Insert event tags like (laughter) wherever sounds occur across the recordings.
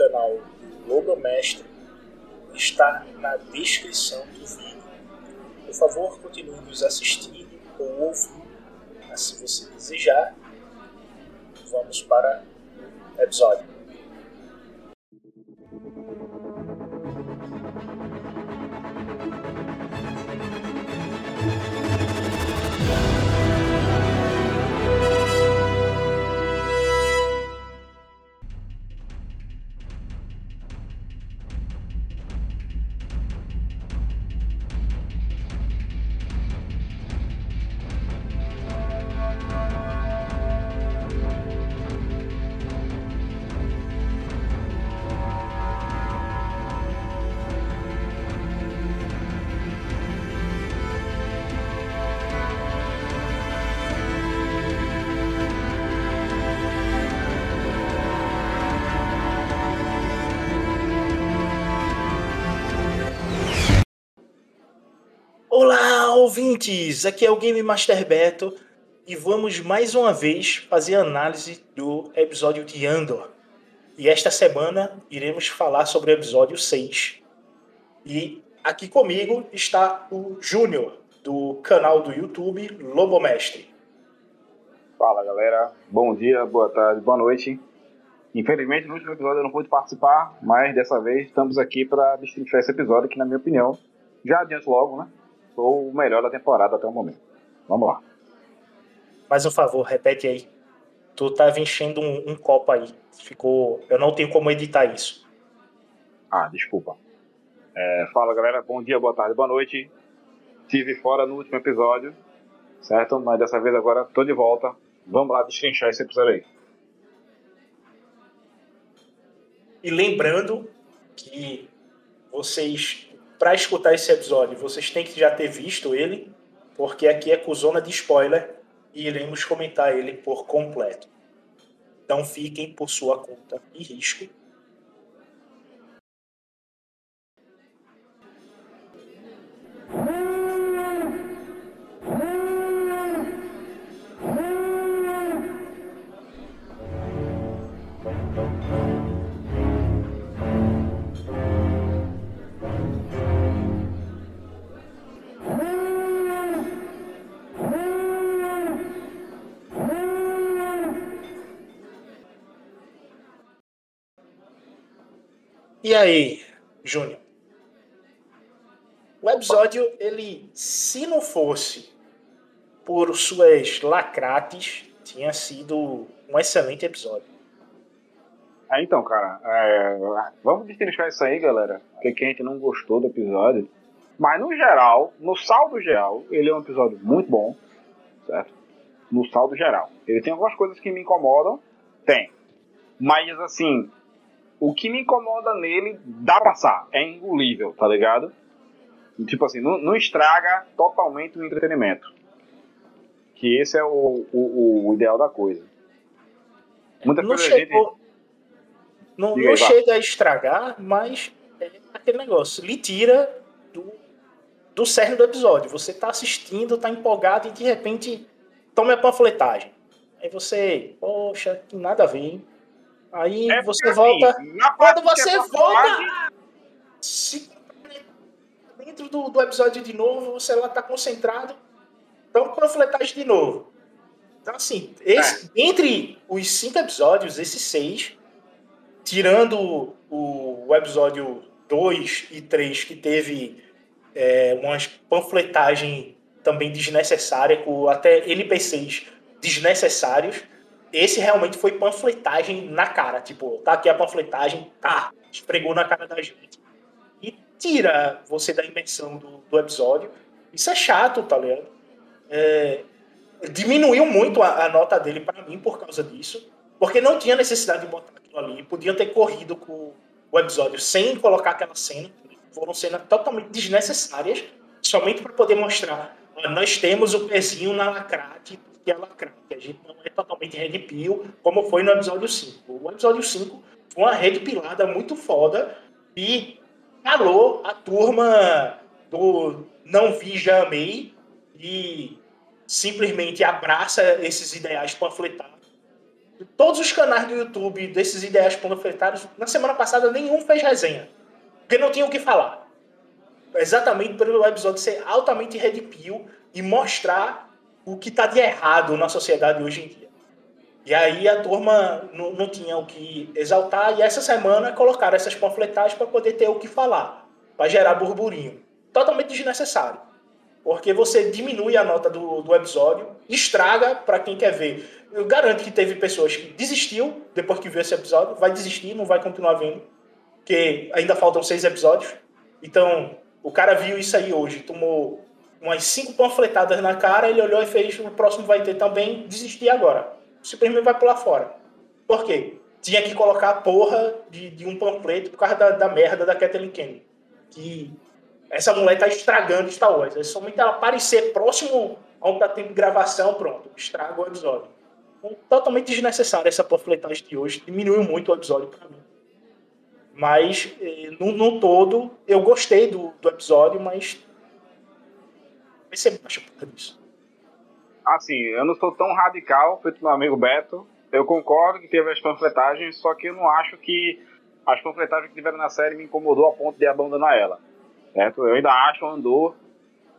canal do Logo Mestre, está na descrição do vídeo. Por favor, continue nos assistindo ou ouvindo, se você desejar. Vamos para o episódio. Ouvintes! Aqui é o Game Master Beto e vamos mais uma vez fazer análise do episódio de Andor. E esta semana iremos falar sobre o episódio 6. E aqui comigo está o Júnior, do canal do YouTube Lobo Mestre. Fala galera, bom dia, boa tarde, boa noite. Infelizmente no último episódio eu não pude participar, mas dessa vez estamos aqui para destrinchar esse episódio que, na minha opinião, já adianto logo, né? Foi o melhor da temporada até o momento. Vamos lá. Mais um favor, repete aí. Tu tava enchendo um, um, copo aí. Ficou. Eu não tenho como editar isso. Ah, desculpa. É, fala galera, bom dia, boa tarde, boa noite. Tive fora no último episódio, certo? Mas dessa vez agora tô de volta. Vamos lá destrinchar esse episódio aí. E lembrando que vocês para escutar esse episódio, vocês têm que já ter visto ele, porque aqui é com zona de spoiler e iremos comentar ele por completo. Então fiquem por sua conta e risco E aí, Júnior? O episódio, ele, se não fosse por suas lacrates, tinha sido um excelente episódio. É, então, cara, é, vamos destrinchar isso aí, galera. Porque que a gente não gostou do episódio. Mas no geral, no saldo geral, ele é um episódio muito bom, certo? No saldo geral. Ele tem algumas coisas que me incomodam, tem. Mas assim, o que me incomoda nele dá pra passar, é engolível, tá ligado? Tipo assim, não, não estraga totalmente o entretenimento. Que esse é o, o, o ideal da coisa. Muita não coisa chegou, gente... Não, não chega a estragar, mas é aquele negócio. Lhe tira do, do cerne do episódio. Você tá assistindo, tá empolgado e de repente toma a panfletagem. Aí você, poxa, nada a ver, hein? Aí é você volta. Assim, quando você volta. Se, dentro do, do episódio de novo, você lá tá concentrado. Então, panfletagem de novo. Então, assim, esse, é. entre os cinco episódios, esses seis, tirando o, o episódio 2 e 3, que teve é, umas panfletagem também desnecessária, com até NPCs desnecessários, esse realmente foi panfletagem na cara. Tipo, tá aqui a panfletagem, tá, esfregou na cara da gente. E tira você da imersão do, do episódio. Isso é chato, tá ligado? É, diminuiu muito a, a nota dele para mim por causa disso. Porque não tinha necessidade de botar aquilo ali. Podiam ter corrido com o episódio sem colocar aquela cena. Foram cenas totalmente desnecessárias, somente para poder mostrar. Nós temos o pezinho na lacrate que é lacrate. A gente não é totalmente red pill, como foi no episódio 5. O episódio 5 foi uma red pilada muito foda e calou a turma do Não Vi Já Amei e simplesmente abraça esses ideais panfletários. Todos os canais do YouTube desses ideais panfletários, na semana passada nenhum fez resenha, porque não tinha o que falar. Exatamente pelo episódio ser altamente red pill e mostrar o que está de errado na sociedade hoje em dia. E aí a turma não, não tinha o que exaltar, e essa semana colocaram essas panfletagens para poder ter o que falar, para gerar burburinho. Totalmente desnecessário. Porque você diminui a nota do, do episódio, estraga para quem quer ver. Eu garanto que teve pessoas que desistiu depois que viu esse episódio, vai desistir, não vai continuar vendo, porque ainda faltam seis episódios. Então, o cara viu isso aí hoje, tomou umas cinco panfletadas na cara, ele olhou e fez, o próximo vai ter também, desistir agora. Simplesmente vai pular fora. Por quê? Tinha que colocar a porra de, de um panfleto por causa da, da merda da Kathleen Kennedy. Que essa mulher tá estragando Star Wars. É somente ela aparecer próximo ao tá tempo de gravação, pronto, estraga o episódio. Então, totalmente desnecessário essa panfletagem de hoje. Diminuiu muito o episódio para mim. Mas, eh, no, no, todo, eu gostei do, do episódio, mas você acha por isso? Assim, eu não sou tão radical feito meu amigo Beto. Eu concordo que teve as panfletagens, só que eu não acho que as panfletagens que tiveram na série me incomodou a ponto de abandonar ela. Certo? Eu ainda acho Andor,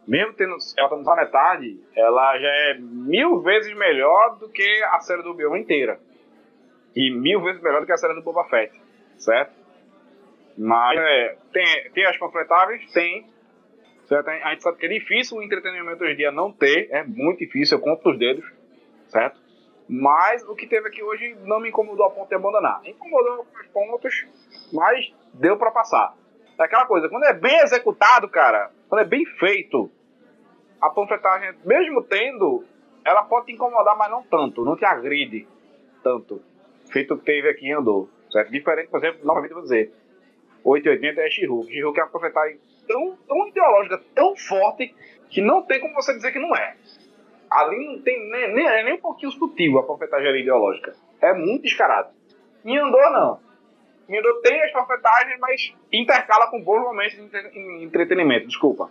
mesmo tendo ela tá na metade, ela já é mil vezes melhor do que a série do Obi-Wan inteira. E mil vezes melhor do que a série do Boba Fett. Certo? Mas é, tem, tem as panfletáveis? Tem. Certo? A gente sabe que é difícil o entretenimento hoje em dia não ter, é muito difícil, eu conto os dedos, certo? Mas o que teve aqui hoje não me incomodou a ponto de abandonar. Incomodou alguns pontos, mas deu para passar. É aquela coisa, quando é bem executado, cara, quando é bem feito, a panfletagem, mesmo tendo, ela pode te incomodar, mas não tanto, não te agride tanto. Feito o que teve aqui em Andor, certo? Diferente, por exemplo, novamente vou dizer, 880 é She-Hulk. She-Hulk é uma panfletagem tão, tão ideológica, tão forte, que não tem como você dizer que não é. Ali não tem nem, nem, é nem um pouquinho sutil a panfletagem ideológica. É muito descarado. Em Andor, não. Em Andor tem as panfletagens, mas intercala com bons momentos de entretenimento, desculpa.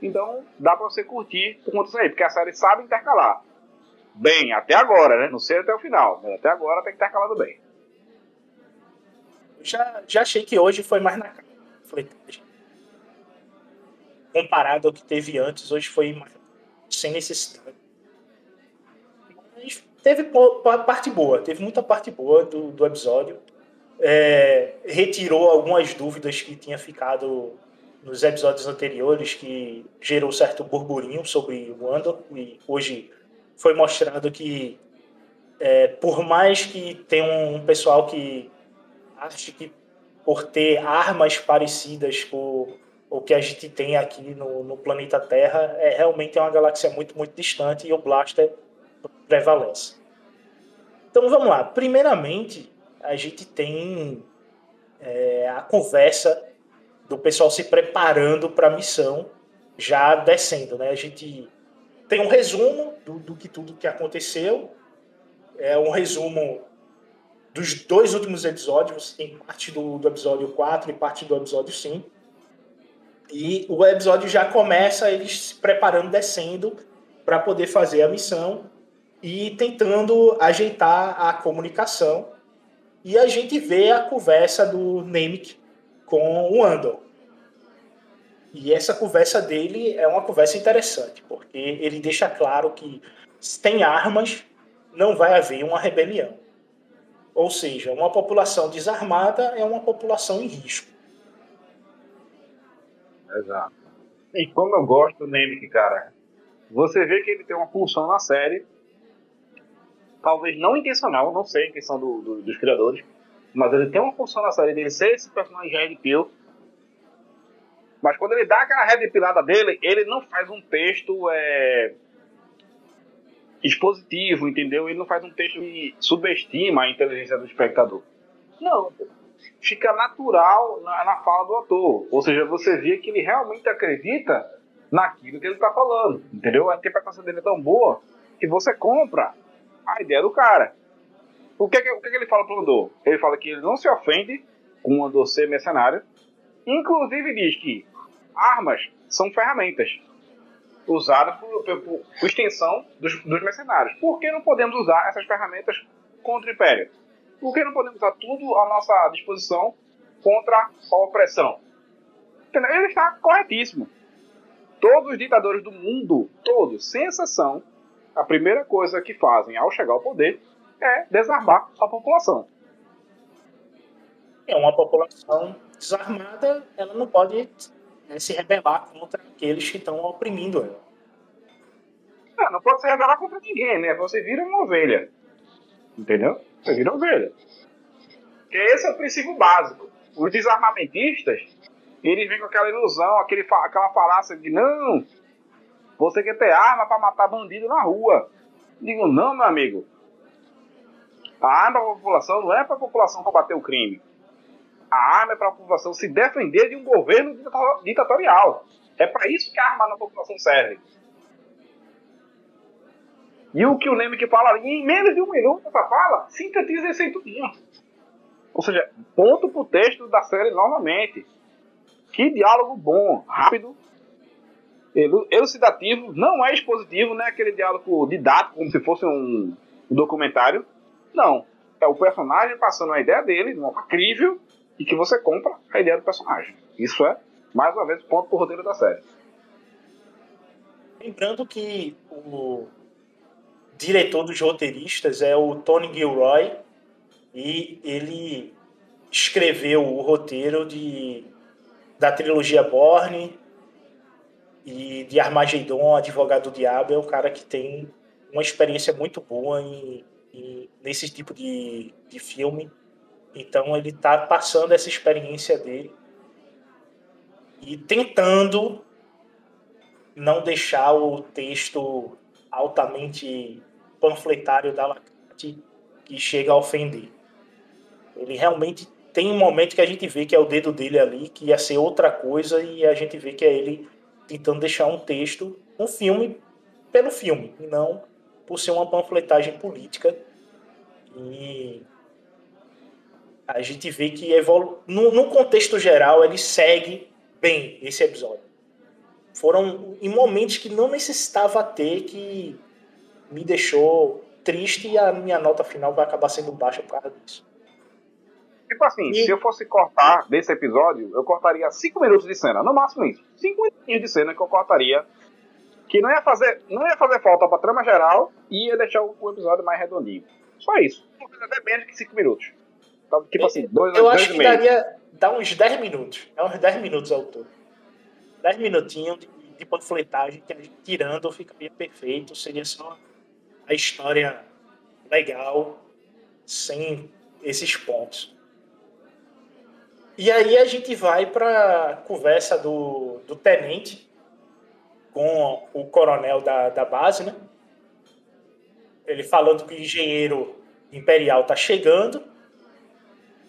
Então, dá pra você curtir por conta disso aí, porque a série sabe intercalar. Bem, até agora, né? Não sei até o final, mas até agora tem intercalado bem. Já, já achei que hoje foi mais na cara. Fletagem comparado ao que teve antes, hoje foi sem necessidade. Teve parte boa, teve muita parte boa do, do episódio. É, retirou algumas dúvidas que tinha ficado nos episódios anteriores, que gerou certo burburinho sobre o Andor, e hoje foi mostrado que, é, por mais que tenha um pessoal que ache que por ter armas parecidas com o que a gente tem aqui no, no planeta Terra é realmente uma galáxia muito, muito distante e o Blaster prevalece. Então vamos lá. Primeiramente, a gente tem é, a conversa do pessoal se preparando para a missão, já descendo. Né? A gente tem um resumo do, do que tudo que aconteceu, é um resumo dos dois últimos episódios, tem parte do, do episódio 4 e parte do episódio 5. E o episódio já começa eles se preparando, descendo para poder fazer a missão e tentando ajeitar a comunicação. E a gente vê a conversa do Nemec com o Andor. E essa conversa dele é uma conversa interessante, porque ele deixa claro que se tem armas, não vai haver uma rebelião. Ou seja, uma população desarmada é uma população em risco. Exato. E como eu gosto do Nemec, cara, você vê que ele tem uma função na série, talvez não intencional, não sei a intenção do, do, dos criadores, mas ele tem uma função na série dele ser esse personagem Red Pill. Mas quando ele dá aquela red pilada dele, ele não faz um texto é, expositivo, entendeu? Ele não faz um texto que subestima a inteligência do espectador. Não, fica natural na, na fala do ator. Ou seja, você vê que ele realmente acredita naquilo que ele está falando, entendeu? A interpretação dele é tão boa que você compra a ideia do cara. O que, é o é que ele fala pro Andor? Ele fala que ele não se ofende com o Andor ser mercenário, inclusive diz que armas são ferramentas usadas por, por, por extensão dos, dos, mercenários. Por que não podemos usar essas ferramentas contra o Império? Por que não podemos usar tudo à nossa disposição contra a opressão? Ele está corretíssimo. Todos os ditadores do mundo, todos, sem exceção, a primeira coisa que fazem ao chegar ao poder é desarmar a população. É uma população desarmada, ela não pode né, se rebelar contra aqueles que estão oprimindo ela. Não, não pode se rebelar contra ninguém, né? Você vira uma ovelha. Entendeu? Você vira ovelha. Porque esse é o princípio básico. Os desarmamentistas, eles vêm com aquela ilusão, aquele, aquela falácia de não, você quer ter arma para matar bandido na rua. Digo, não, meu amigo. A arma para a população não é para a população combater o crime. A arma é para a população se defender de um governo ditatorial. É para isso que a arma na população serve. E o que o Nemec fala em menos de um minuto essa fala, sintetiza esse aí tudinho. Ou seja, ponto pro texto da série novamente. Que diálogo bom, rápido, elucidativo, não é expositivo, não é aquele diálogo didático, como se fosse um documentário. Não. É o personagem passando a ideia dele, de uma forma e que você compra a ideia do personagem. Isso é, mais uma vez, ponto pro roteiro da série. Lembrando que o diretor dos roteiristas é o Tony Gilroy e ele escreveu o roteiro de, da trilogia Borne e de Armagedon, Advogado do Diabo, é um cara que tem uma experiência muito boa em, em, nesse tipo de, de filme. Então ele está passando essa experiência dele e tentando não deixar o texto altamente panfletário da Lacarte que chega a ofender. Ele realmente tem um momento que a gente vê que é o dedo dele ali, que ia ser outra coisa, e a gente vê que é ele tentando deixar um texto, um filme, pelo filme, e não por ser uma panfletagem política. E a gente vê que evolu... no, no contexto geral ele segue bem esse episódio. Foram em momentos que não necessitava ter que me deixou triste e a minha nota final vai acabar sendo baixa por causa disso. Tipo assim, e... se eu fosse cortar desse episódio, eu cortaria 5 minutos de cena, no máximo isso. 5 minutos de cena que eu cortaria, que não ia fazer, não ia fazer falta pra trama geral e ia deixar o, episódio mais redondinho. Só isso. Até menos que 5 minutos. Tipo assim, dois Eu dois acho que daria dá uns 10 minutos. É uns 10 minutos ao todo. 10 minutinhos de, de panfletagem que tirando ficaria perfeito. Seria só a história legal, sem esses pontos. E aí a gente vai para a conversa do, do tenente com o coronel da, da base, né? Ele falando que o engenheiro imperial está chegando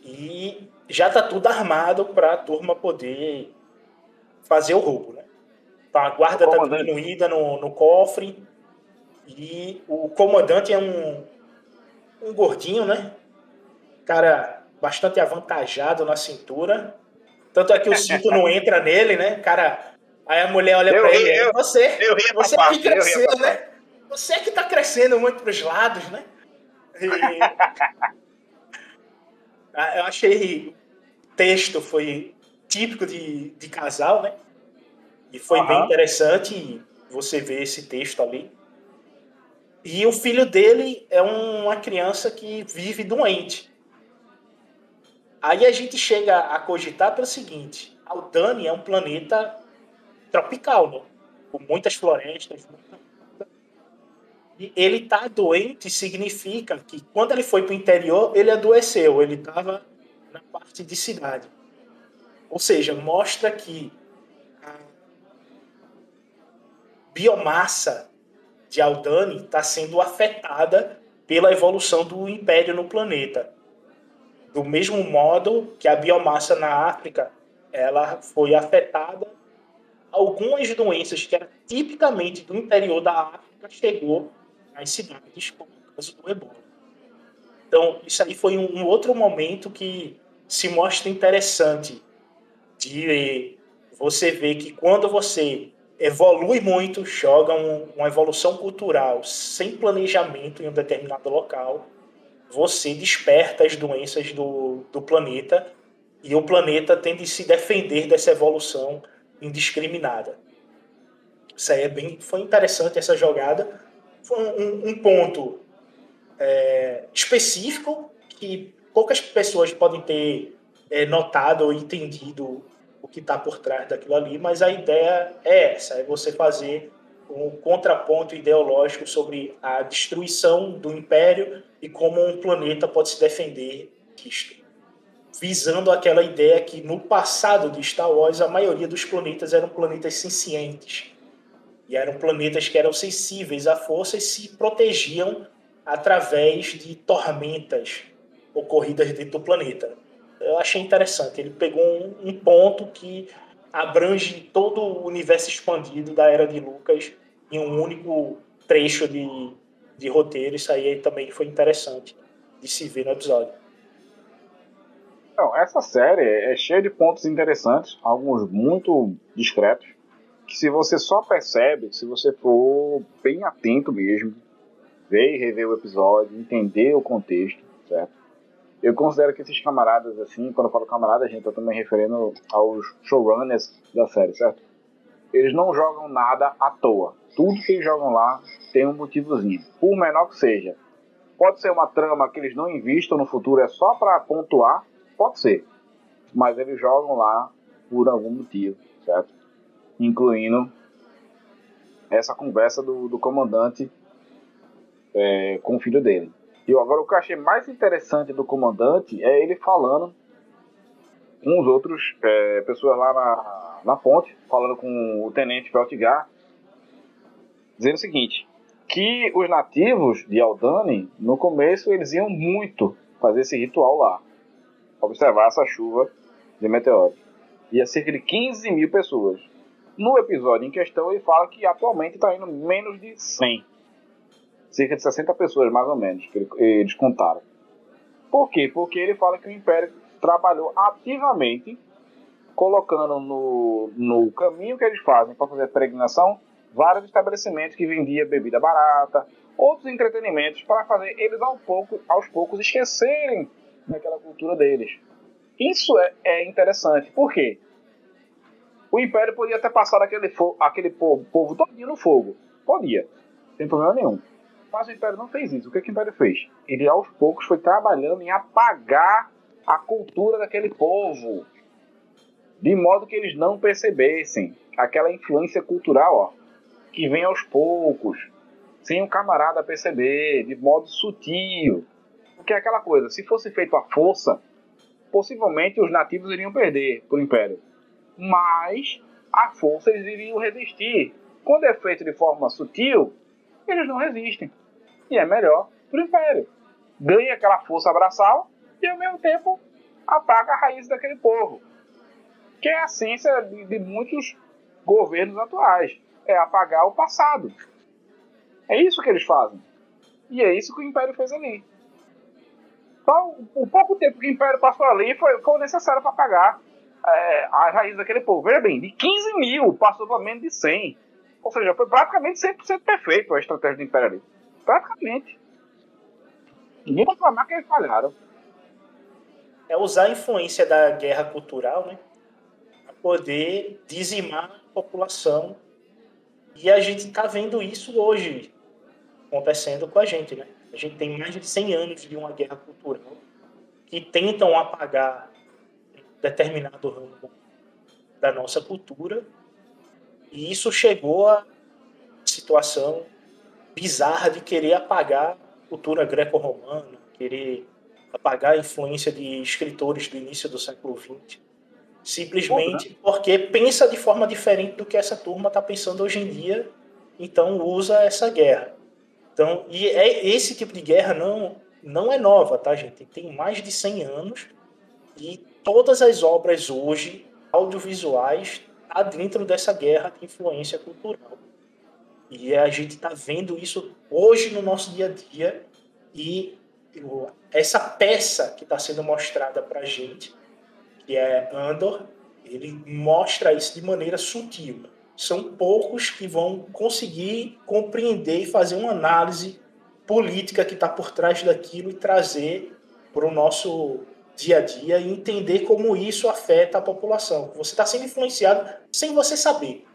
e já está tudo armado para a turma poder fazer o roubo, né? Então a guarda está diminuída no, no cofre e o comandante é um, um gordinho, né? Cara bastante avantajado na cintura. Tanto é que o cinto não (laughs) entra nele, né? Cara, aí a mulher olha para ele, eu, você, eu você que cresceu, né? Você que tá crescendo muito para os lados, né? E... (laughs) Ah, eu achei o texto foi típico de, de casal, né? E foi uhum. bem interessante você ver esse texto ali. E o filho dele é uma criança que vive doente. Aí a gente chega a cogitar pelo seguinte: Aldani é um planeta tropical, né? com muitas florestas. E ele tá doente significa que quando ele foi para o interior, ele adoeceu, ele estava na parte de cidade. Ou seja, mostra que a biomassa de Aldani está sendo afetada pela evolução do império no planeta. Do mesmo modo que a biomassa na África ela foi afetada algumas doenças que eram tipicamente do interior da África chegou às cidades, como o caso do ebola. Então, isso aí foi um, outro momento que se mostra interessante de você ver que quando você evolui muito, joga um, uma evolução cultural sem planejamento em um determinado local, você desperta as doenças do, do planeta e o planeta tem de se defender dessa evolução indiscriminada. Isso aí é bem, foi interessante essa jogada. Foi um, um ponto é, específico que poucas pessoas podem ter é, notado ou entendido o que está por trás daquilo ali, mas a ideia é essa: é você fazer um contraponto ideológico sobre a destruição do império e como um planeta pode se defender disto visando aquela ideia que no passado de Star Wars a maioria dos planetas eram planetas sencientes. E eram planetas que eram sensíveis à força e se protegiam através de tormentas ocorridas dentro do planeta. Eu achei interessante. Ele pegou um, um ponto que abrange todo o universo expandido da era de Lucas em um único trecho de, de roteiro. Isso aí também foi interessante de se ver no episódio. Então, essa série é cheia de pontos interessantes, alguns muito discretos, que se você só percebe, se você for bem atento mesmo, ver e rever o episódio, entender o contexto, certo? Eu considero que esses camaradas, assim, quando eu falo camarada, gente, tô me referindo aos showrunners da série, certo? Eles não jogam nada à toa. Tudo que eles jogam lá tem um motivozinho, por menor que seja. Pode ser uma trama que eles não investam no futuro, é só para pontuar, Pode ser. Mas eles jogam lá por algum motivo, certo? Incluindo essa conversa do, do comandante é, com o filho dele. E agora o que eu achei mais interessante do comandante é ele falando com os outros é, pessoas lá na, na ponte, falando com o tenente Peltigar, dizendo o seguinte, que os nativos de Aldani, no começo, eles iam muito fazer esse ritual lá observar essa chuva de meteoros. E a cerca de 15 mil pessoas. No episódio em questão, ele fala que atualmente está indo menos de 100. Cerca de 60 pessoas, mais ou menos, que eles contaram. Por quê? Porque ele fala que o Império trabalhou ativamente, colocando no, no caminho que eles fazem para fazer a peregrinação vários estabelecimentos que vendiam bebida barata, outros entretenimentos para fazer eles ao pouco, aos poucos esquecerem naquela cultura deles. Isso é, é interessante. Por quê? O Império podia ter passado aquele, aquele povo, povo todinho no fogo. Podia. Sem problema nenhum. Mas o Império não fez isso. O que, que o Império fez? Ele aos poucos foi trabalhando em apagar a cultura daquele povo. De modo que eles não percebessem aquela influência cultural ó, que vem aos poucos, sem o camarada perceber, de modo sutil. Porque é aquela coisa, se fosse feito à força, possivelmente os nativos iriam perder para o Império. Mas à força eles iriam resistir. Quando é feito de forma sutil, eles não resistem. E é melhor para o Império. Ganha aquela força abraçal e ao mesmo tempo apaga a raiz daquele povo. Que é a ciência de, de muitos governos atuais. É apagar o passado. É isso que eles fazem. E é isso que o Império fez ali. Então, o pouco tempo que o Império passou ali foi, foi necessário para pagar é, a raiz daquele povo. Veja bem, de 15 mil passou para menos de 100. Ou seja, foi praticamente 100% perfeito a estratégia do Império ali. Praticamente. Ninguém pode falar que eles falharam. É usar a influência da guerra cultural, né? Para poder dizimar a população. E a gente está vendo isso hoje acontecendo com a gente, né? A gente tem mais de 100 anos de uma guerra cultural que tentam apagar determinado ramo da nossa cultura. E isso chegou a situação bizarra de querer apagar a cultura greco-romana, querer apagar a influência de escritores do início do século XX, simplesmente né? porque pensa de forma diferente do que essa turma está pensando hoje em dia, então usa essa guerra. Então, e é, esse tipo de guerra não, não é nova, tá, gente? Tem mais de 100 anos e todas as obras hoje audiovisuais tá dentro dessa guerra de influência cultural. E a gente está vendo isso hoje no nosso dia a dia e essa peça que está sendo mostrada para a gente, que é Andor, ele mostra isso de maneira sutil. São poucos que vão conseguir compreender e fazer uma análise política que está por trás daquilo e trazer para o nosso dia a dia e entender como isso afeta a população. Você está sendo influenciado sem você saber.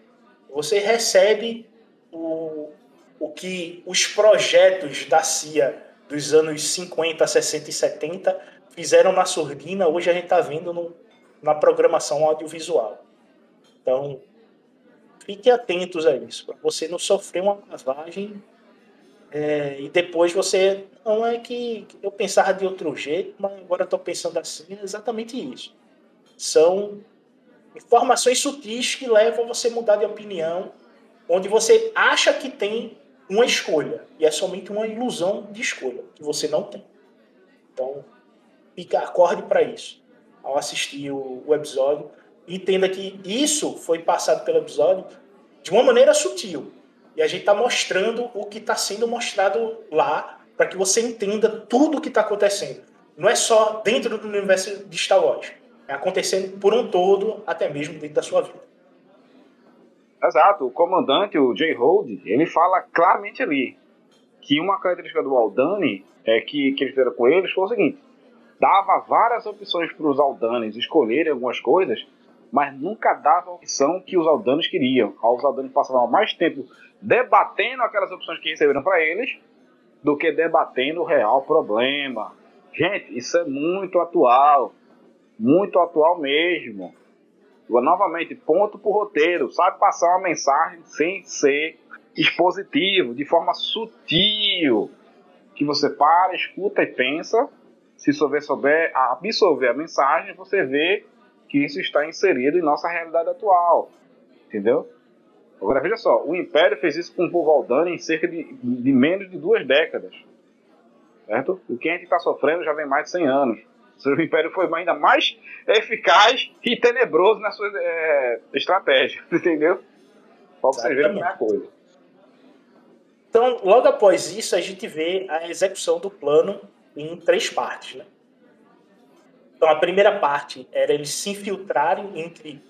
Você recebe o, o que os projetos da CIA dos anos 50, 60 e 70 fizeram na surdina, hoje a gente está vendo no, na programação audiovisual. Então, fiquem atentos a isso, para você não sofrer uma lavagem é, e depois você. Não é que eu pensava de outro jeito, mas agora estou pensando assim. É exatamente isso. São informações sutis que levam você a mudar de opinião, onde você acha que tem uma escolha. E é somente uma ilusão de escolha, que você não tem. Então, fica, acorde para isso. Ao assistir o, o episódio, entenda que isso foi passado pelo episódio de uma maneira sutil. E a gente está mostrando o que está sendo mostrado lá, para que você entenda tudo o que está acontecendo. Não é só dentro do universo de Star Wars. É acontecendo por um todo, até mesmo dentro da sua vida. Exato, o comandante, o Jay Hold, ele fala claramente ali que uma característica do Aldani é que, que eles fizeram com eles foi o seguinte: dava várias opções para os Aldanes escolherem algumas coisas, mas nunca dava a opção que os Aldanes queriam. Os Aldanes passavam mais tempo debatendo aquelas opções que receberam para eles do que debatendo o real problema. Gente, isso é muito atual, muito atual mesmo novamente, ponto pro roteiro, sabe passar uma mensagem sem ser expositivo, de forma sutil, que você para, escuta e pensa. Se souber, souber absorver a mensagem, você vê que isso está inserido em nossa realidade atual. Entendeu? Agora veja só, o Império fez isso com o povo Aldani em cerca de, de menos de duas décadas. Certo? O que a gente está sofrendo já vem mais de 100 anos. O Império foi ainda mais eficaz e tenebroso na sua é, estratégia, (laughs) entendeu? Para vocês verem a coisa. Então, logo após isso, a gente vê a execução do plano em três partes. Né? Então, a primeira parte era eles se infiltrarem entre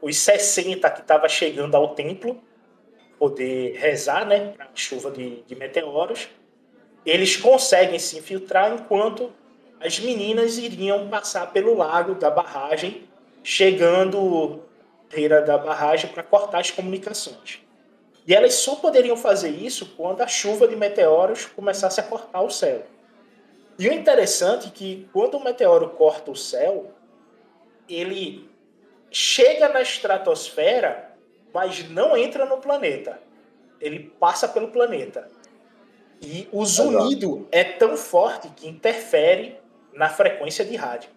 os 60 que estavam chegando ao templo, poder rezar né, para a chuva de, de meteoros. Eles conseguem se infiltrar enquanto as meninas iriam passar pelo lago da barragem, chegando beira da barragem para cortar as comunicações. E elas só poderiam fazer isso quando a chuva de meteoros começasse a cortar o céu. E o interessante é que quando o meteoro corta o céu, ele chega na estratosfera, mas não entra no planeta. Ele passa pelo planeta. E o zunido é tão forte que interfere na frequência de rádio.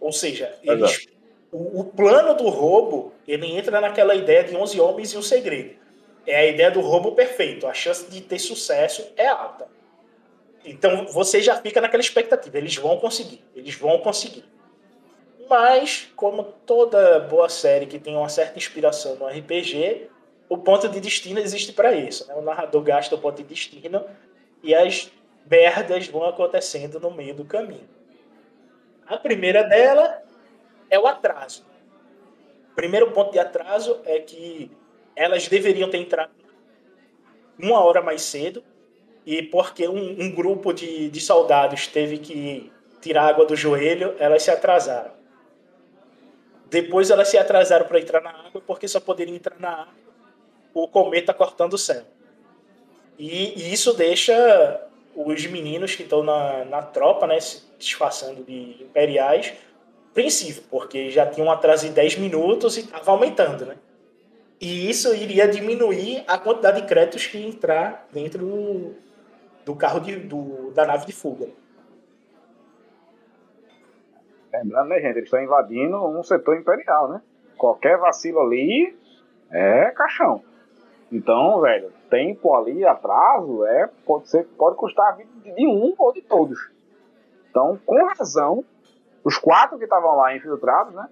Ou seja, eles, o, o, plano do roubo ele entra naquela ideia de 11 homens e um segredo. É a ideia do roubo perfeito. A chance de ter sucesso é alta. Então você já fica naquela expectativa. Eles vão conseguir. Eles vão conseguir. Mas, como toda boa série que tem uma certa inspiração no RPG, o ponto de destino existe para isso. Né? O narrador gasta o ponto de destino e as merdas vão acontecendo no meio do caminho. A primeira dela é o atraso. O primeiro ponto de atraso é que elas deveriam ter entrado uma hora mais cedo e porque um, um grupo de, de soldados teve que tirar água do joelho, elas se atrasaram. Depois elas se atrasaram para entrar na água porque só poderiam entrar na água o cometa cortando o céu. E, e isso deixa os meninos que estão na, na tropa, né, se disfarçando de imperiais, princípio, porque já tinham atraso de 10 minutos e estava aumentando, né? E isso iria diminuir a quantidade de créditos que entrar dentro do, do carro de, do, da nave de fuga. Lembrando, né, gente, eles estão invadindo um setor imperial, né? Qualquer vacilo ali é caixão. Então, velho, tempo ali, atraso, é, pode, ser, pode custar a vida de um ou de todos. Então, com razão, os quatro que estavam lá infiltrados, né?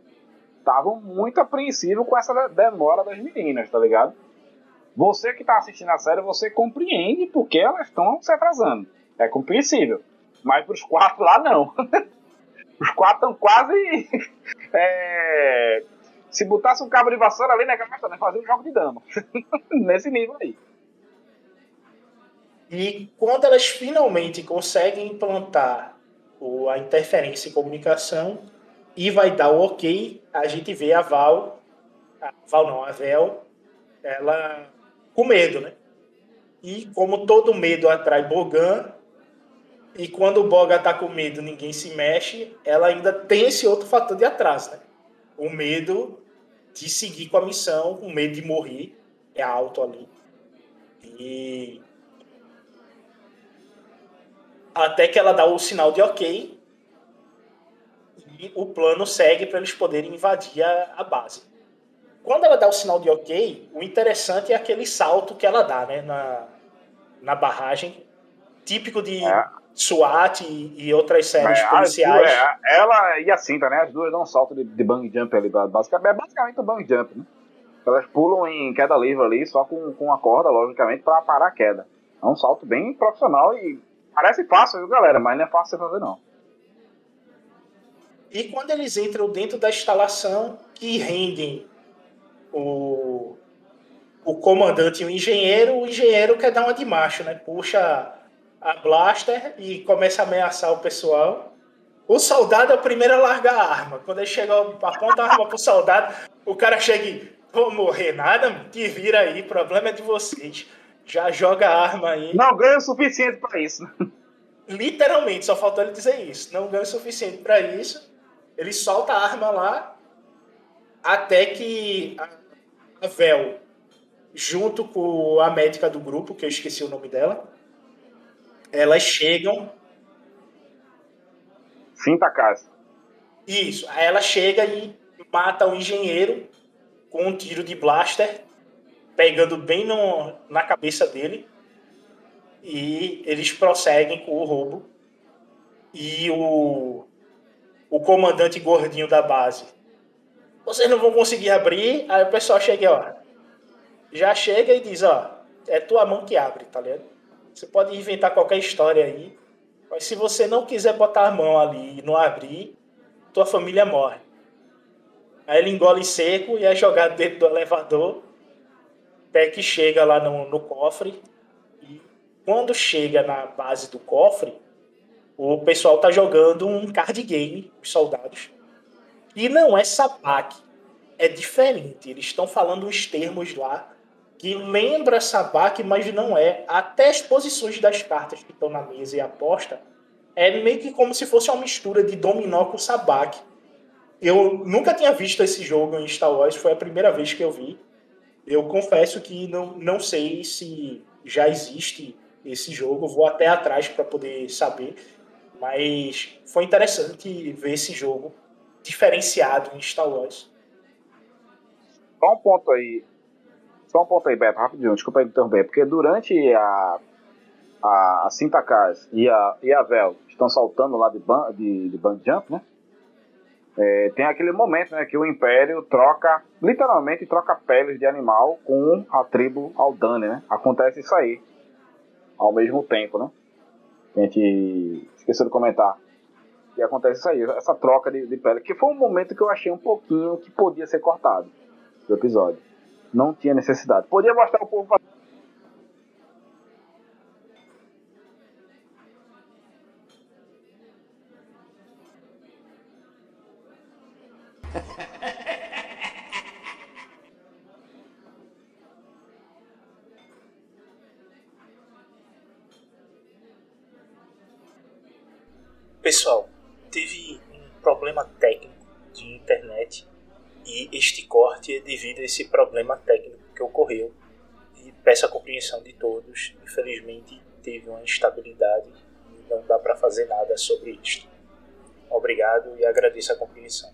Estavam muito apreensivos com essa demora das meninas, tá ligado? Você que tá assistindo a série, você compreende porque elas estão se atrasando. É compreensível. Mas pros quatro lá, não. (laughs) Os quatro estão quase. (laughs) É, se botasse um cabo de vassoura ali, né, né fazer um jogo de dama. (laughs) Nesse nível aí. E quando elas finalmente conseguem implantar a interferência em comunicação e vai dar o ok, a gente vê a Val, a Val não, a Vel, ela com medo, né? E como todo medo atrai Bogan, e quando o Boga tá com medo, ninguém se mexe, ela ainda tem esse outro fator de atraso, né? O medo de seguir com a missão, o medo de morrer é alto ali. E até que ela dá o sinal de ok e o plano segue para eles poderem invadir a, a, base. Quando ela dá o sinal de ok, o interessante é aquele salto que ela dá né, na, na barragem, típico de é. SWAT e, e, outras séries é, policiais. Duas, é, ela e a cinta, né? As duas dão um salto de, de bang jump ali, basicamente, é basicamente um bang jump, né? Elas pulam em queda livre ali, só com, com a corda, logicamente, para parar a queda. É um salto bem profissional e Parece fácil, viu, galera? Mas não é fácil fazer, não. E quando eles entram dentro da instalação que rendem o, o comandante e o engenheiro, o engenheiro quer dar uma de macho, né? Puxa a blaster e começa a ameaçar o pessoal. O soldado é o primeiro a largar a arma. Quando ele chega, aponta a arma pro soldado, o cara chega e vou morrer nada, te vira aí, problema é de vocês. Já joga a arma aí. Não ganha o suficiente para isso. Literalmente, só faltou ele dizer isso. Não ganha o suficiente para isso. Ele solta a arma lá até que a Vel, junto com a médica do grupo, que eu esqueci o nome dela, elas chegam. Cinta casa. Isso. Aí ela chega e mata o engenheiro com um tiro de blaster pegando bem no, na cabeça dele. E eles prosseguem com o roubo. E o, o comandante gordinho da base. Vocês não vão conseguir abrir. Aí o pessoal chega, ó. Já chega e diz, ó. É tua mão que abre, tá ligado? Você pode inventar qualquer história aí. Mas se você não quiser botar a mão ali e não abrir, tua família morre. Aí ele engole seco e é jogado dentro do elevador até que chega lá no, no cofre. E quando chega na base do cofre, o pessoal tá jogando um card game, os soldados. E não é sabaque, é diferente. Eles estão falando uns termos lá que lembra sabaque, mas não é. Até as posições das cartas que estão na mesa e aposta é meio que como se fosse uma mistura de dominó com sabaque. Eu nunca tinha visto esse jogo em Star Wars, foi a primeira vez que eu vi. Eu confesso que não, não sei se já existe esse jogo, vou até atrás para poder saber, mas foi interessante ver esse jogo diferenciado em Star Wars. Só um ponto aí, só um ponto aí, Beto, rapidinho, desculpa interromper, porque durante a, a, a Cinta Cars e a, e a Vel estão saltando lá de, ban, de, de band jump, né? É, tem aquele momento né, que o Império troca, literalmente troca peles de animal com a tribo Aldane, né? Acontece isso aí ao mesmo tempo, né? A gente esqueceu de comentar. E acontece isso aí, essa troca de, de pele, que foi um momento que eu achei um pouquinho que podia ser cortado do episódio. Não tinha necessidade. Podia mostrar o povo fazendo Pessoal, este corte é devido a esse problema técnico que ocorreu. E peço a compreensão de todos. Infelizmente, teve uma instabilidade e não dá para fazer nada sobre isto. Obrigado e agradeço a compreensão.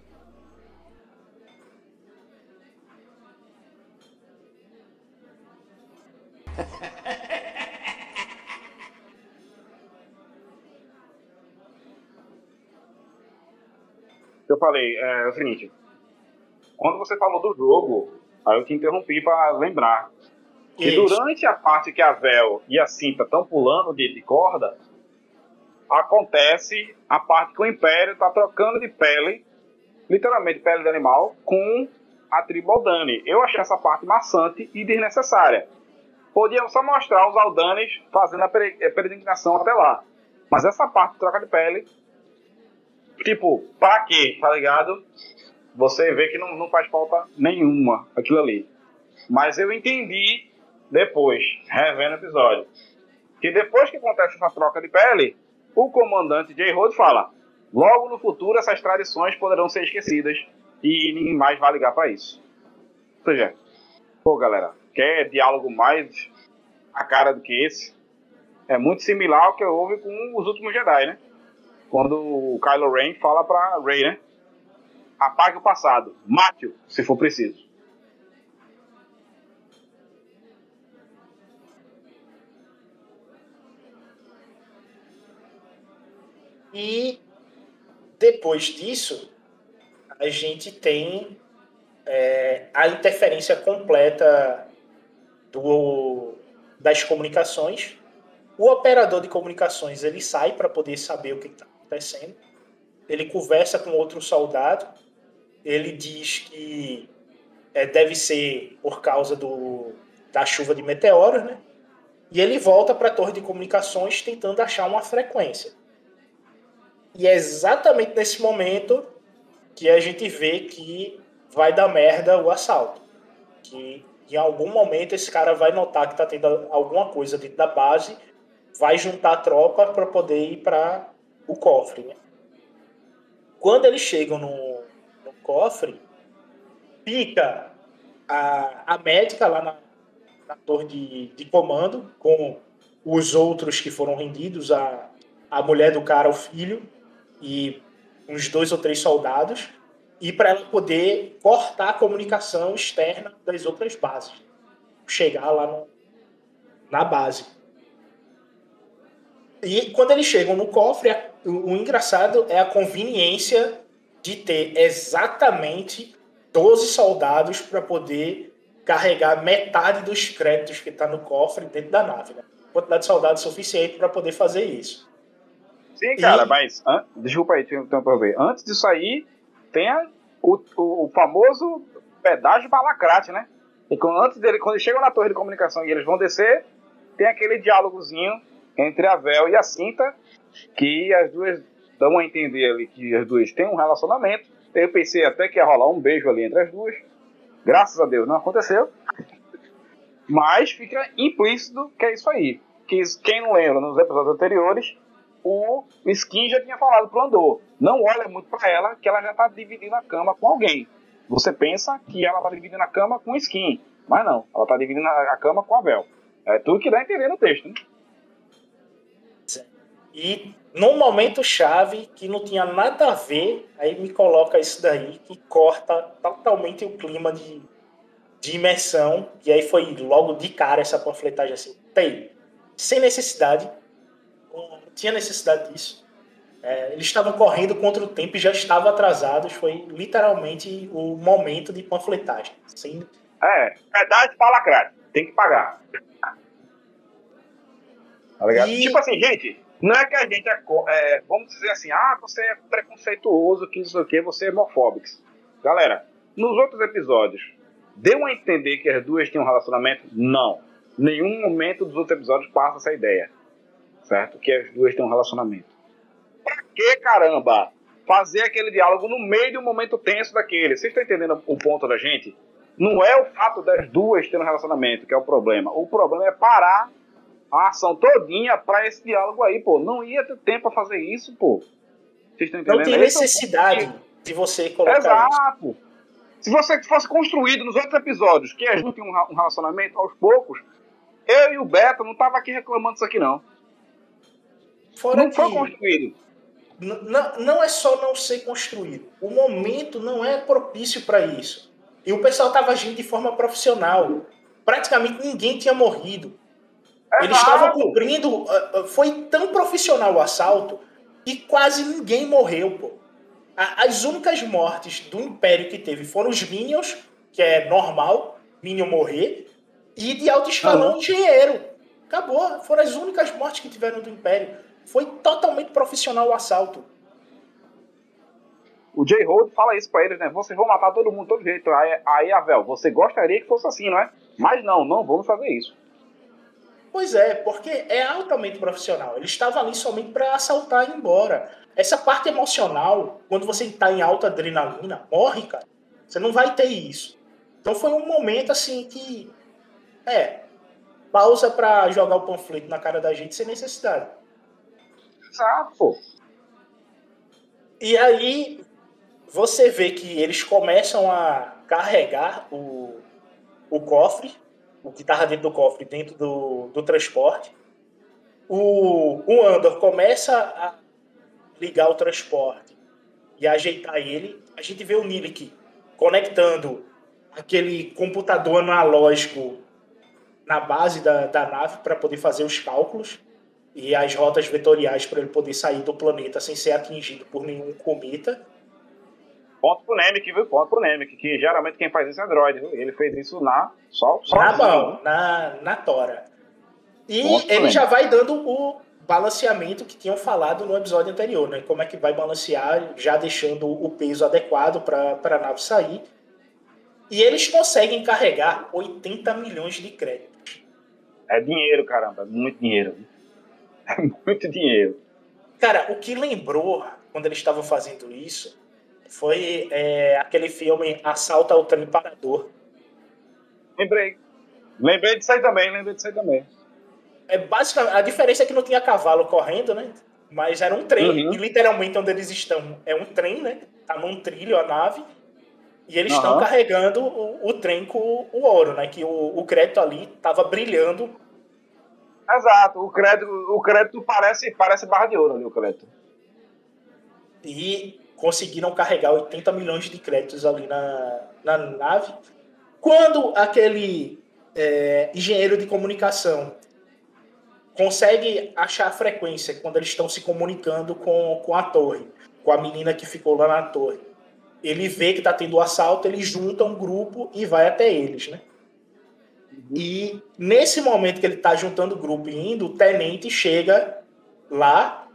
eu falei é, é, o seguinte: quando você falou do jogo, aí eu te interrompi para lembrar que Isso. durante a parte que a Vel e a Cinta estão pulando de, de, corda, acontece a parte que o Império está trocando de pele, literalmente pele de animal, com a tribo Aldani. Eu achei essa parte maçante e desnecessária. Podiam só mostrar os Aldanes fazendo a peregrinação até lá. Mas essa parte de troca de pele Tipo, pra quê? Tá ligado? Você vê que não, não faz falta nenhuma aquilo ali. Mas eu entendi depois, revendo o episódio, que depois que acontece essa troca de pele, o comandante J. Rod fala: logo no futuro essas tradições poderão ser esquecidas e ninguém mais vai ligar para isso. Ou seja, pô, galera, quer diálogo mais a cara do que esse? É muito similar ao que houve com os últimos Jedi, né? quando o Kylo Ren fala pra Rey, né? Apague o passado, mate-o, se for preciso. E depois disso, a gente tem é, a interferência completa do, das comunicações. O operador de comunicações ele sai para poder saber o que está acontecendo. Ele conversa com outro soldado. Ele diz que é, deve ser por causa do, da chuva de meteoros, né? E ele volta para a torre de comunicações tentando achar uma frequência. E é exatamente nesse momento que a gente vê que vai dar merda o assalto. Que em algum momento esse cara vai notar que está tendo alguma coisa dentro da base, vai juntar a tropa para poder ir para o cofre. Né? Quando eles chegam no cofre, fica a, a médica lá na, na torre de, de comando, com os outros que foram rendidos, a, a mulher do cara, o filho, e uns dois ou três soldados, e para ela poder cortar a comunicação externa das outras bases. Chegar lá no, na base. E quando eles chegam no cofre, o, engraçado é a conveniência de ter exatamente 12 soldados para poder carregar metade dos créditos que está no cofre dentro da nave. Né? Quantidade de soldados suficiente para poder fazer isso. Sim, cara, e... mas. An... Desculpa aí, tem um ver. Antes disso aí, tem a, o, o, o, famoso pedágio balacrate, né? E quando, antes dele, quando eles chegam na torre de comunicação e eles vão descer, tem aquele diálogozinho entre a Vel e a Cinta, que as duas dão a entender ali que as duas têm um relacionamento. Eu pensei até que ia rolar um beijo ali entre as duas. Graças a Deus não aconteceu. Mas fica implícito que é isso aí. Que quem não lembra nos episódios anteriores, o Skin já tinha falado pro Andor. Não olha muito para ela, que ela já tá dividindo a cama com alguém. Você pensa que ela tá dividindo a cama com o Skin. Mas não, ela tá dividindo a cama com a Bel. É tudo que dá a entender no texto, né? E num momento chave que não tinha nada a ver, aí me coloca isso daí que corta totalmente o clima de, de imersão. E aí foi logo de cara essa panfletagem assim, tem, sem necessidade, não tinha necessidade disso. É, eles estavam correndo contra o tempo e já estavam atrasados. Foi literalmente o momento de panfletagem. Sem... É, verdade, fala craque. Tem que pagar. Tá ligado? E... Tipo assim, gente, não é que a gente é, é, vamos dizer assim, ah, você é preconceituoso, que isso aqui, você é homofóbico. Galera, nos outros episódios, deu a entender que as duas tinham um relacionamento? Não. Nenhum momento dos outros episódios passa essa ideia. Certo? Que as duas têm um relacionamento. Pra que, caramba? Fazer aquele diálogo no meio de um momento tenso daquele. Vocês estão entendendo o ponto da gente? Não é o fato das duas terem um relacionamento que é o problema. O problema é parar a ação todinha para esse diálogo aí, pô. Não ia ter tempo para fazer isso, pô. Vocês estão entendendo? Não tem necessidade de você colocar isso. Exato. Se você fosse construído nos outros episódios, que a gente tem um relacionamento aos poucos, eu e o Beto não tava aqui reclamando disso aqui, não. Fora não foi que construído. n- não, não é só não ser construído. O momento não é propício para isso. E o pessoal estava agindo de forma profissional. Praticamente ninguém tinha morrido. Eles Exato. estavam cumprindo. ah, ah, Foi tão profissional o assalto que quase ninguém morreu, pô. As únicas mortes do Império que teve foram os Minions, que é normal, Minion morrer, e de alto escalão engenheiro. Acabou. Foram as únicas mortes que tiveram do Império. Foi totalmente profissional o assalto. O J-Hold fala isso pra eles, né? Vocês vão matar todo mundo de todo jeito. Aí, aí Avel, você gostaria que fosse assim, não é? Mas não, não vamos fazer isso. Pois é, porque é altamente profissional. Ele estava ali somente para assaltar e ir embora. Essa parte emocional, quando você está em alta adrenalina, morre, cara. Você não vai ter isso. Então foi um momento assim que. É. Pausa para jogar o panfleto na cara da gente sem necessidade. Exato. E aí você vê que eles começam a carregar o, o cofre, o que estava dentro do cofre, dentro do, do transporte. O, o Andor começa a ligar o transporte e ajeitar ele. A gente vê o Nilik conectando aquele computador analógico na base da, da nave para poder fazer os cálculos e as rotas vetoriais para ele poder sair do planeta sem ser atingido por nenhum cometa. Ponto pro Nemec, viu? Ponto pro Nemec, que geralmente quem faz isso é Android, viu? Ele fez isso na. Só, só na mão, na, na tora. E Ponto ele já vai dando o balanceamento que tinham falado no episódio anterior, né? Como é que vai balancear, já deixando o peso adequado para a nave sair. E eles conseguem carregar 80 milhões de créditos. É dinheiro, caramba. É muito dinheiro. (laughs) É muito dinheiro. Cara, o que lembrou quando eles estavam fazendo isso foi é, aquele filme Assalto ao Trem Parador. Lembrei. Lembrei disso aí também, lembrei disso aí também. É basicamente, a diferença é que não tinha cavalo correndo, né? Mas era um trem. Uhum. E literalmente onde eles estão é um trem, né? Tá num trilho a nave. E eles estão Aham. carregando o, o trem com o, o ouro, né? Que o, o crédito ali tava brilhando. Exato. O crédito, o crédito parece, parece barra de ouro ali, o crédito. E conseguiram carregar 80 milhões de créditos ali na, na nave. Quando aquele é, engenheiro de comunicação consegue achar a frequência quando eles estão se comunicando com, com a torre, com a menina que ficou lá na torre. Ele vê que está tendo o assalto, ele junta um grupo e vai até eles, né? E nesse momento que ele está juntando o grupo e indo, o tenente chega lá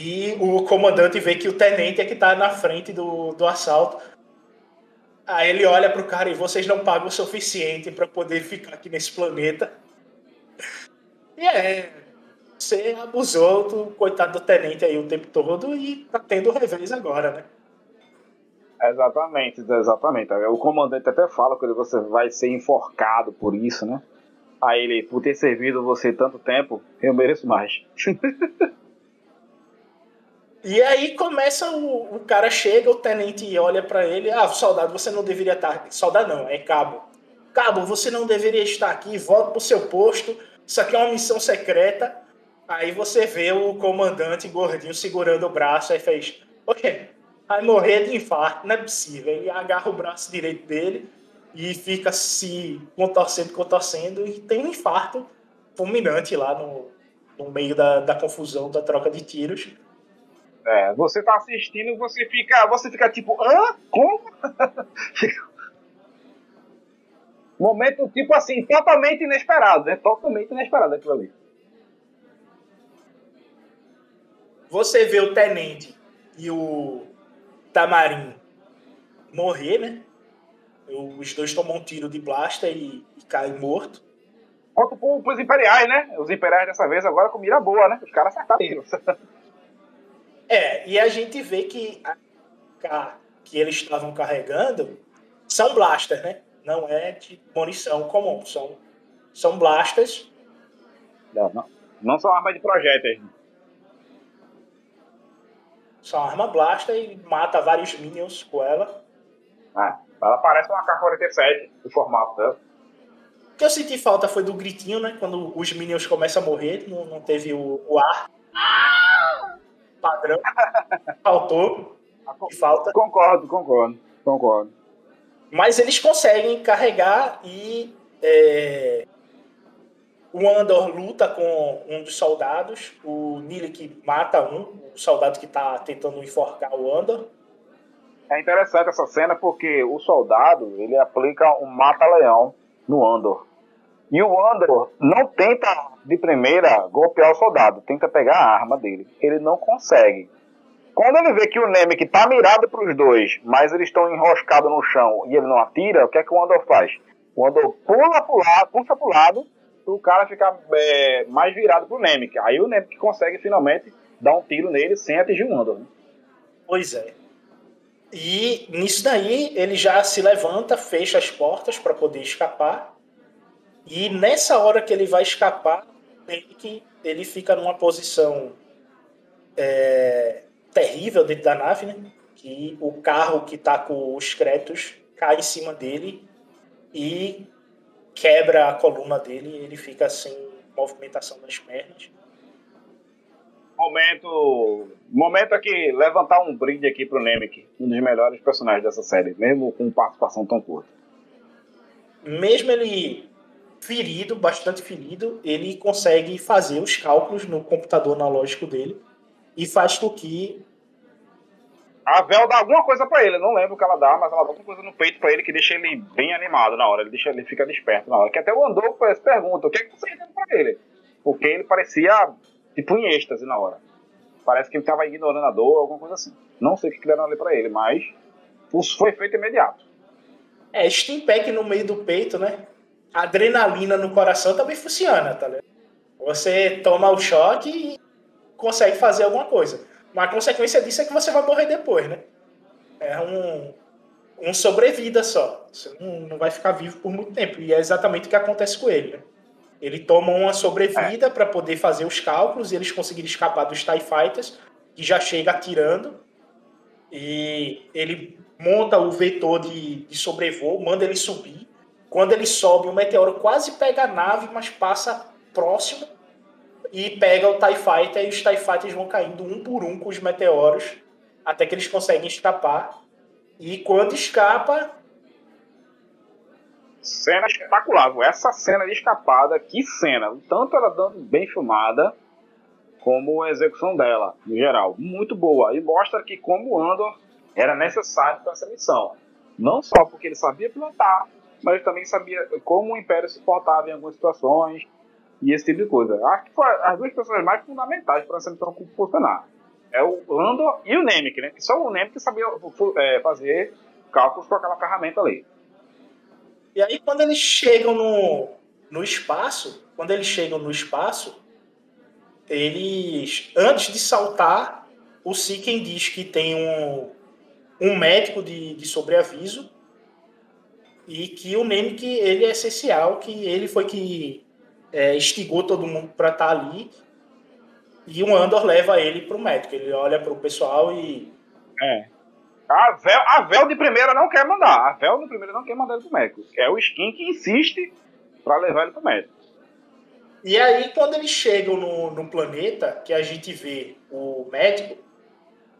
e o comandante vê que o tenente é que está na frente do, do assalto. Aí ele olha pro cara e vocês não pagam o suficiente para poder ficar aqui nesse planeta. E é, você abusou do coitado do tenente aí o tempo todo e tá tendo revés agora, né? Exatamente, exatamente. O comandante até fala que você vai ser enforcado por isso, né? Aí ele, por ter servido você tanto tempo, eu mereço mais. (laughs) E aí começa o, o cara chega, o tenente olha pra ele, ah, soldado, você não deveria estar. Soldado não, é cabo. Cabo, você não deveria estar aqui, volta pro seu posto. Isso aqui é uma missão secreta. Aí você vê o comandante gordinho segurando o braço, aí fez, ok, vai morrer de infarto, não é possível. Ele agarra o braço direito dele e fica se contorcendo, contorcendo, e tem um infarto fulminante lá no, no meio da, da confusão, da troca de tiros. É, você tá assistindo, você fica, você fica tipo, hã? Como? (laughs) Momento tipo assim, totalmente inesperado, né? Totalmente inesperado aquilo ali. Você vê o tenente e o Tamarim morrer, né? Os dois tomam um tiro de blaster e, e caem morto. Pro, pros imperiais, né? Os imperiais dessa vez agora com mira boa, né? Os caras acertaram. (laughs) É, e a gente vê que a K que eles estavam carregando são blasters, né? Não é de munição comum, são, são blasters. Não, não. Não são armas de projéteis. Uma arma blasta e mata vários minions com ela. Ah, ela parece uma K-47, o formato dela. O que eu senti falta foi do gritinho, né? Quando os minions começam a morrer, não, não teve o, o ar. Padrão. (laughs) Faltou. Falta. Concordo, concordo, concordo. Mas eles conseguem carregar e é, o Andor luta com um dos soldados, o Nilik mata um, o soldado que está tentando enforcar o Andor. É interessante essa cena porque o soldado ele aplica um mata-leão no Andor. E o Andor não tenta de primeira golpear o soldado, tenta pegar a arma dele. Ele não consegue. Quando ele vê que o Nemec está mirado para os dois, mas eles estão enroscados no chão e ele não atira, o que é que o Andor faz? O Andor pula para o lado, puxa para o lado, o cara ficar é, mais virado para o Nemec. Aí o Nemec consegue finalmente dar um tiro nele sem atingir o Andor. Né? Pois é. E nisso daí ele já se levanta, fecha as portas para poder escapar. E nessa hora que ele vai escapar, ele, ele fica numa posição é, terrível dentro da nave, né? Que o carro que tá com os créditos cai em cima dele e quebra a coluna dele. Ele fica sem movimentação das pernas. Momento, momento aqui, levantar um brinde aqui pro Nemec, um dos melhores personagens dessa série, mesmo com participação tão curta. Mesmo ele ferido, bastante ferido, ele consegue fazer os cálculos no computador analógico dele e faz com que a Vel dá alguma coisa para ele, não lembro o que ela dá, mas ela dá alguma coisa no peito para ele que deixa ele bem animado na hora, ele deixa ele fica desperto na hora. Que até o Andor pergunta, o que, é que você pra ele? Porque ele parecia tipo em êxtase na hora. Parece que ele tava ignorando a dor, alguma coisa assim. Não sei o que deram ali para ele, mas foi feito imediato. É, Steam Pack no meio do peito, né? Adrenalina no coração também funciona, tá ligado? Você toma o choque e consegue fazer alguma coisa. Mas a consequência disso é que você vai morrer depois, né? É um, um sobrevida só. Você não, não vai ficar vivo por muito tempo. E é exatamente o que acontece com ele, né? Ele toma uma sobrevida é. para poder fazer os cálculos e eles conseguirem escapar dos TIE Fighters, que já chega atirando. E ele monta o vetor de, de sobrevoo, manda ele subir. Quando ele sobe, o meteoro quase pega a nave, mas passa próximo e pega o TIE Fighter e os TIE Fighters vão caindo um por um com os meteoros até que eles conseguem escapar. E quando escapa. Cena espetacular. Essa cena de escapada, que cena! Tanto ela dando bem filmada, como a execução dela, no geral. Muito boa. E mostra que como Andor era necessário para essa missão. Não só porque ele sabia pilotar, mas também sabia como o Império se portava em algumas situações e esse tipo de coisa. Acho que foram as duas pessoas mais fundamentais para essa missão funcionar. É o Lando e o Nemec, né? Só o Nemec sabia é, fazer cálculos com aquela ferramenta ali. E aí quando eles chegam no, no espaço, quando eles chegam no espaço, eles, antes de saltar, o Siken diz que tem um, um médico de, de sobreaviso e que o Nemec ele é essencial, que ele foi que é, instigou todo mundo para estar tá ali. E o Andor leva ele para o médico. Ele olha para o pessoal e. É. A Vel, a Vel de primeira não quer mandar. A Vel de primeira não quer mandar ele pro médico. É o Skin que insiste para levar ele pro médico. E aí, quando eles chegam no, no planeta, que a gente vê o médico,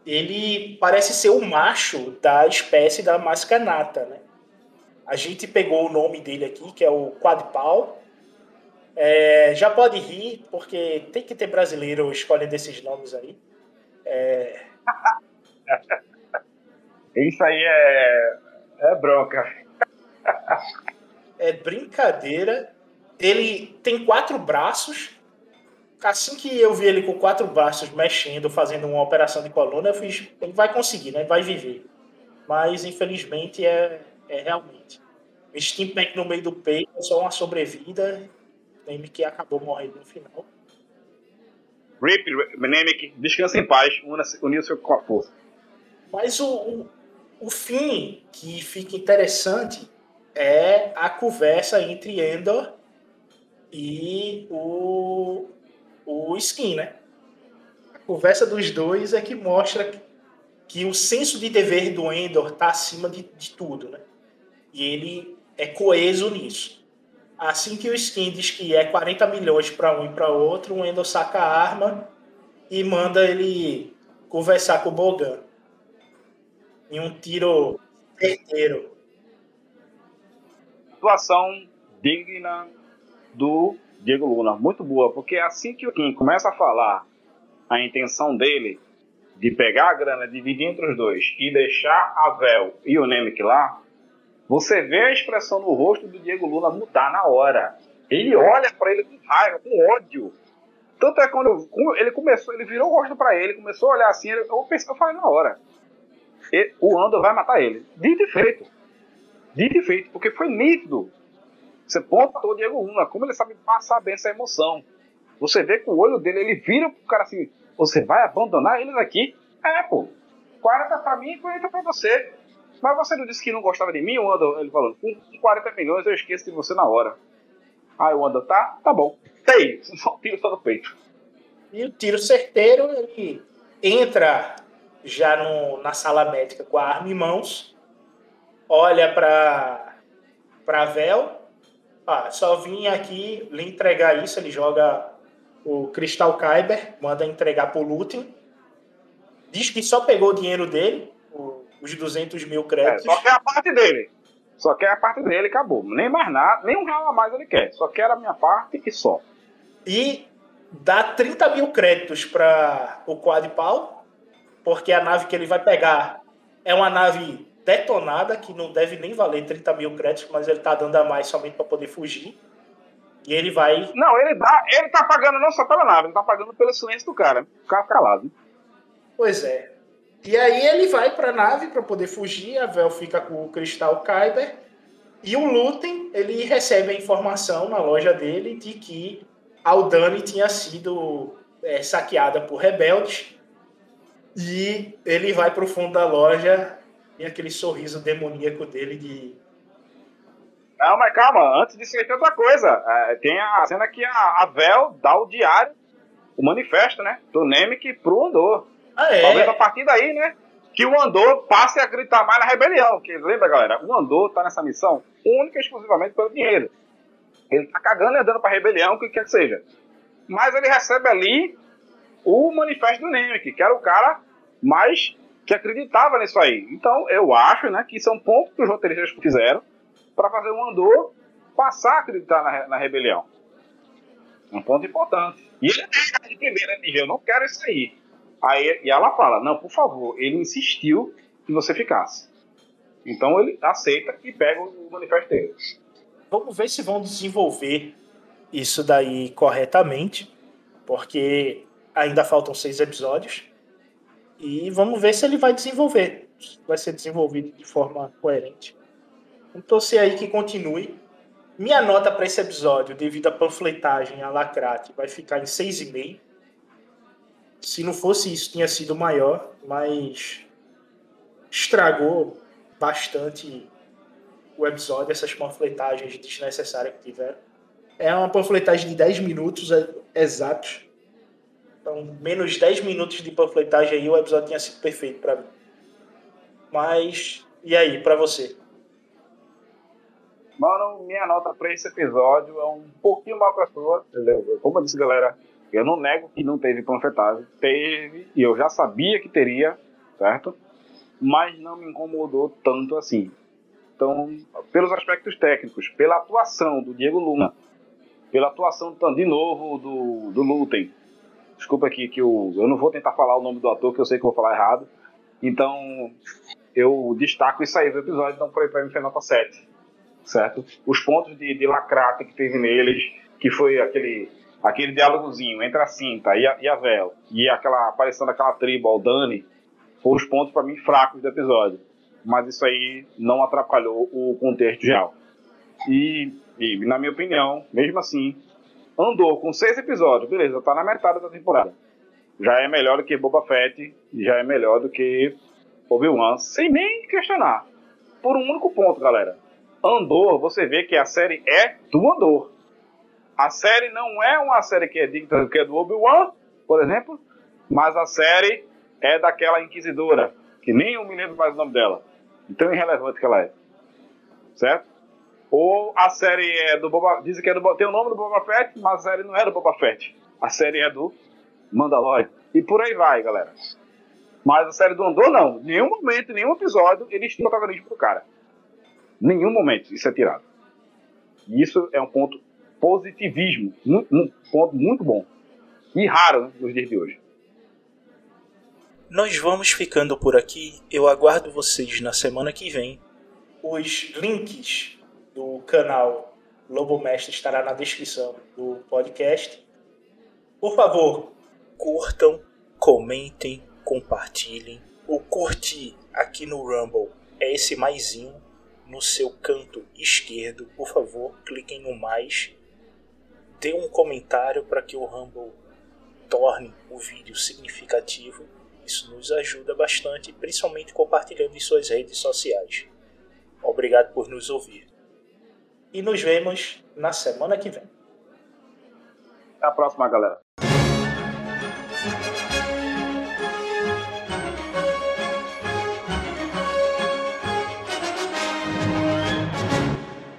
ele parece ser o macho da espécie da mascanata, né? A gente pegou o nome dele aqui, que é o Quadpal, é, já pode rir, porque tem que ter brasileiro escolhendo esses nomes aí. É... (laughs) Isso aí é, é bronca. (laughs) é brincadeira. Ele tem quatro braços. Assim que eu vi ele com quatro braços mexendo, fazendo uma operação de coluna, eu fiz. Ele vai conseguir, né? Vai viver. Mas infelizmente é, é realmente. O Steampack no meio do peito é só uma sobrevida Nemec que acabou morrendo no final. Rip, Nemec, descansa em paz, uniu-se com a força. Mas o, o, o fim que fica interessante é a conversa entre Endor e o, o Skin, né? A conversa dos dois é que mostra que o senso de dever do Endor tá acima de, de tudo, né? E ele é coeso nisso. Assim que o Skin diz que é 40 milhões para um e para outro, o Endor saca a arma e manda ele conversar com o Bogan. Em um tiro certeiro. Atuação digna do Diego Luna. Muito boa, porque assim que o Kim começa a falar a intenção dele de pegar a grana, dividir entre os dois e deixar a Vel e o Nemec lá, você vê a expressão no rosto do Diego Luna mudar na hora. Ele olha para ele com raiva, com ódio. Tanto é quando ele começou, ele virou o rosto para ele, começou a olhar assim, eu pensei, eu falei na hora. o Andor vai matar ele. Dito e feito. Dito e feito, porque foi nítido. Você ponta o Diego Luna, como ele sabe passar bem essa emoção. Você vê com o olho dele, ele vira pro cara assim, você vai abandonar eles aqui? É, pô. 40 pra mim e 40 pra você. Mas você não disse que não gostava de mim, o Andor? Ele falou, com 40 milhões eu esqueço de você na hora. Aí o Andor, tá, tá bom. Tem, (laughs) só tiro só no peito. E o tiro certeiro, ele entra já no, na sala médica com a arma em mãos, olha pra, pra Vel, ah, só vim aqui lhe entregar isso, ele joga o Crystal Kyber, manda entregar pro Lutin. Diz que só pegou o dinheiro dele, os 200 mil créditos. É, só quer a parte dele. Só quer a parte dele acabou. Nem mais nada, nem um real a mais ele quer. Só quer a minha parte e só. E dá 30 mil créditos para o Quadpal, porque a nave que ele vai pegar é uma nave detonada, que não deve nem valer 30 mil créditos, mas ele tá dando a mais somente para poder fugir. E ele vai. Não, ele dá. Ele tá pagando não só pela nave, ele tá pagando pelo silêncio do cara. O cara calado. Pois é. E aí ele vai pra nave para poder fugir, a Vel fica com o Cristal Kyber. E o Lutem, ele recebe a informação na loja dele de que Aldani tinha sido é, saqueada por rebeldes. E ele vai pro fundo da loja e aquele sorriso demoníaco dele de não, mas calma, antes disso tem outra coisa. É, tem a cena que a, a Vel dá o diário, o manifesto, né? Do Nemec pro Andor. Ah, é? Talvez a partir daí, né? Que o Andor passe a gritar mais na rebelião. Que, lembra, galera? O Andor tá nessa missão única e exclusivamente pelo dinheiro. Ele tá cagando e andando pra rebelião, o que quer que seja. Mas ele recebe ali o manifesto do Nemec, que era o cara mais que acreditava nisso aí. Então, eu acho, né, que isso é um ponto que os roteiristas fizeram para fazer o Andor passar a acreditar na, na rebelião. Um ponto importante. E ele nega de primeira, diz, eu não quero isso aí. Aí. E ela fala, não, por favor, ele insistiu que você ficasse. Então ele aceita e pega o manifesto dele. Vamos ver se vão desenvolver isso daí corretamente, porque ainda faltam seis episódios. E vamos ver se ele vai desenvolver. Vai ser desenvolvido de forma coerente. Vamos torcer aí que continue. Minha nota para esse episódio, devido à panfletagem, a lacrate, vai ficar em 6,5. Se não fosse isso, tinha sido maior, mas estragou bastante o episódio, essas panfletagens desnecessárias que tiveram. É uma panfletagem de 10 minutos exatos. Então, menos 10 minutos de panfletagem aí, o episódio tinha sido perfeito para mim. Mas, e aí, para você? Mano, minha nota pra esse episódio é um pouquinho mal pra sua? Como eu disse, galera, eu não nego que não teve panfletagem. Teve, e eu já sabia que teria, certo? Mas não me incomodou tanto assim. Então, pelos aspectos técnicos, pela atuação do Diego Luna, pela atuação, de novo, do, do Lutem. Desculpa aqui que eu, eu não vou tentar falar o nome do ator, que eu sei que eu vou falar errado. Então, eu destaco isso aí do episódio, então pra mim foi nota 7 certo? Os pontos de, de lacrata que teve neles, que foi aquele aquele diálogozinho entre a Cinta e a, e a Vel, e aquela aparição daquela tribo, o Dani, foram os pontos para mim fracos do episódio. Mas isso aí não atrapalhou o contexto geral. E, e, na minha opinião, mesmo assim, andou com seis episódios, beleza, tá na metade da temporada. Já é melhor do que Boba Fett, já é melhor do que Obi-Wan, sem nem questionar. Por um único ponto, galera. Andor, você vê que a série é do Andor. A série não é uma série que é digna que é do Obi-Wan, por exemplo, mas a série é daquela inquisidora, que nem eu me lembro mais o nome dela, tão irrelevante que ela é, certo? Ou a série é do Boba, dizem que é do, tem o nome do Boba Fett, mas a série não é do Boba Fett, a série é do Mandalorian. E por aí vai, galera. Mas a série do Andor, não. Nenhum momento, nenhum episódio, eles tinham protagonismo pro cara. Nenhum momento isso é tirado. E isso é um ponto positivismo. Um, ponto muito bom. E raro né, nos dias de hoje. Nós vamos ficando por aqui. Eu aguardo vocês na semana que vem. Os links do canal Lobo Mestre estará na descrição do podcast. Por favor, curtam, comentem, compartilhem. O curtir aqui no Rumble é esse maisinho no seu canto esquerdo. Por favor, cliquem no mais. Dê um comentário para que o Rumble torne o vídeo significativo. Isso nos ajuda bastante, principalmente compartilhando em suas redes sociais. Obrigado por nos ouvir. E nos vemos na semana que vem. Até a próxima, galera.